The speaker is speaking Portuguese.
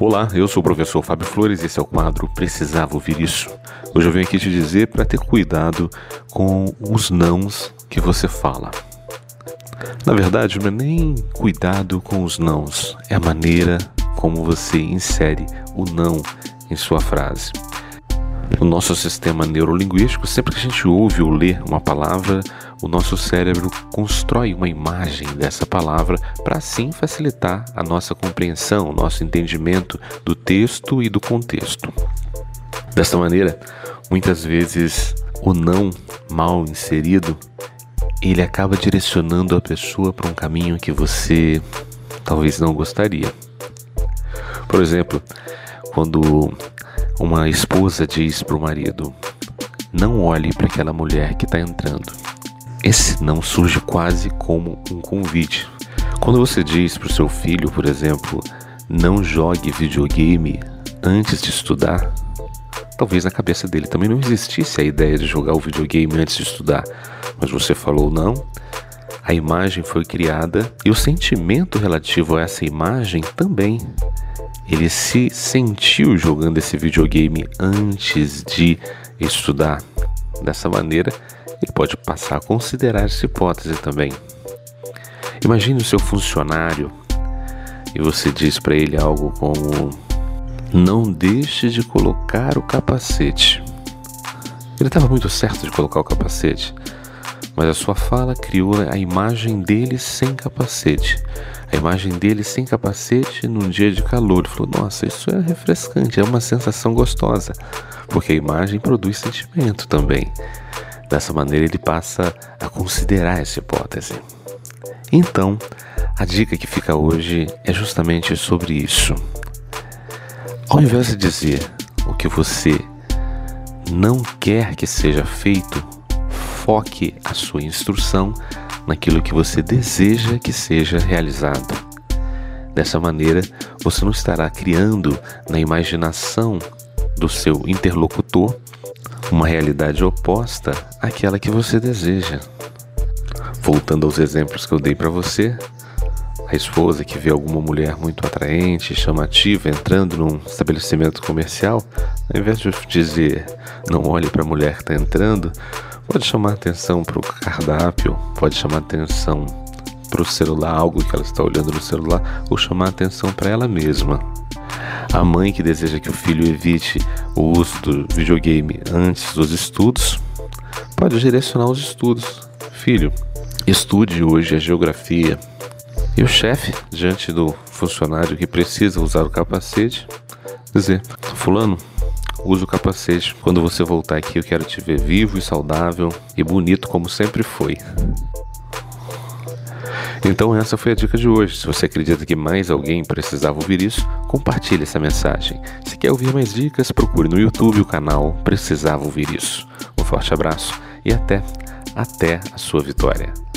Olá, eu sou o professor Fábio Flores e esse é o quadro Precisava Ouvir Isso. Hoje eu venho aqui te dizer para ter cuidado com os nãos que você fala. Na verdade, não é nem cuidado com os nãos, é a maneira como você insere o não em sua frase. No nosso sistema neurolinguístico, sempre que a gente ouve ou lê uma palavra, o nosso cérebro constrói uma imagem dessa palavra para assim facilitar a nossa compreensão, o nosso entendimento do texto e do contexto. Desta maneira, muitas vezes o não mal inserido ele acaba direcionando a pessoa para um caminho que você talvez não gostaria. Por exemplo, quando uma esposa diz para o marido: Não olhe para aquela mulher que está entrando. Esse não surge quase como um convite. Quando você diz para o seu filho, por exemplo, não jogue videogame antes de estudar, talvez na cabeça dele também não existisse a ideia de jogar o videogame antes de estudar, mas você falou não, a imagem foi criada e o sentimento relativo a essa imagem também ele se sentiu jogando esse videogame antes de estudar. Dessa maneira, ele pode passar a considerar essa hipótese também. Imagine o seu funcionário e você diz para ele algo como: Não deixe de colocar o capacete. Ele estava muito certo de colocar o capacete, mas a sua fala criou a imagem dele sem capacete. A imagem dele sem capacete num dia de calor. Ele falou: Nossa, isso é refrescante, é uma sensação gostosa, porque a imagem produz sentimento também. Dessa maneira, ele passa a considerar essa hipótese. Então, a dica que fica hoje é justamente sobre isso. Ao invés de dizer o que você não quer que seja feito, foque a sua instrução naquilo que você deseja que seja realizado. Dessa maneira, você não estará criando na imaginação do seu interlocutor uma realidade oposta àquela que você deseja. Voltando aos exemplos que eu dei para você, a esposa que vê alguma mulher muito atraente, chamativa entrando num estabelecimento comercial, ao invés de dizer não olhe para a mulher que está entrando, Pode chamar atenção para o cardápio, pode chamar atenção para o celular, algo que ela está olhando no celular, ou chamar atenção para ela mesma. A mãe que deseja que o filho evite o uso do videogame antes dos estudos, pode direcionar os estudos. Filho, estude hoje a geografia. E o chefe, diante do funcionário que precisa usar o capacete, dizer: Fulano, Use o capacete. Quando você voltar aqui, eu quero te ver vivo e saudável e bonito como sempre foi. Então essa foi a dica de hoje. Se você acredita que mais alguém precisava ouvir isso, compartilhe essa mensagem. Se quer ouvir mais dicas, procure no YouTube o canal Precisava Ouvir Isso. Um forte abraço e até, até a sua vitória.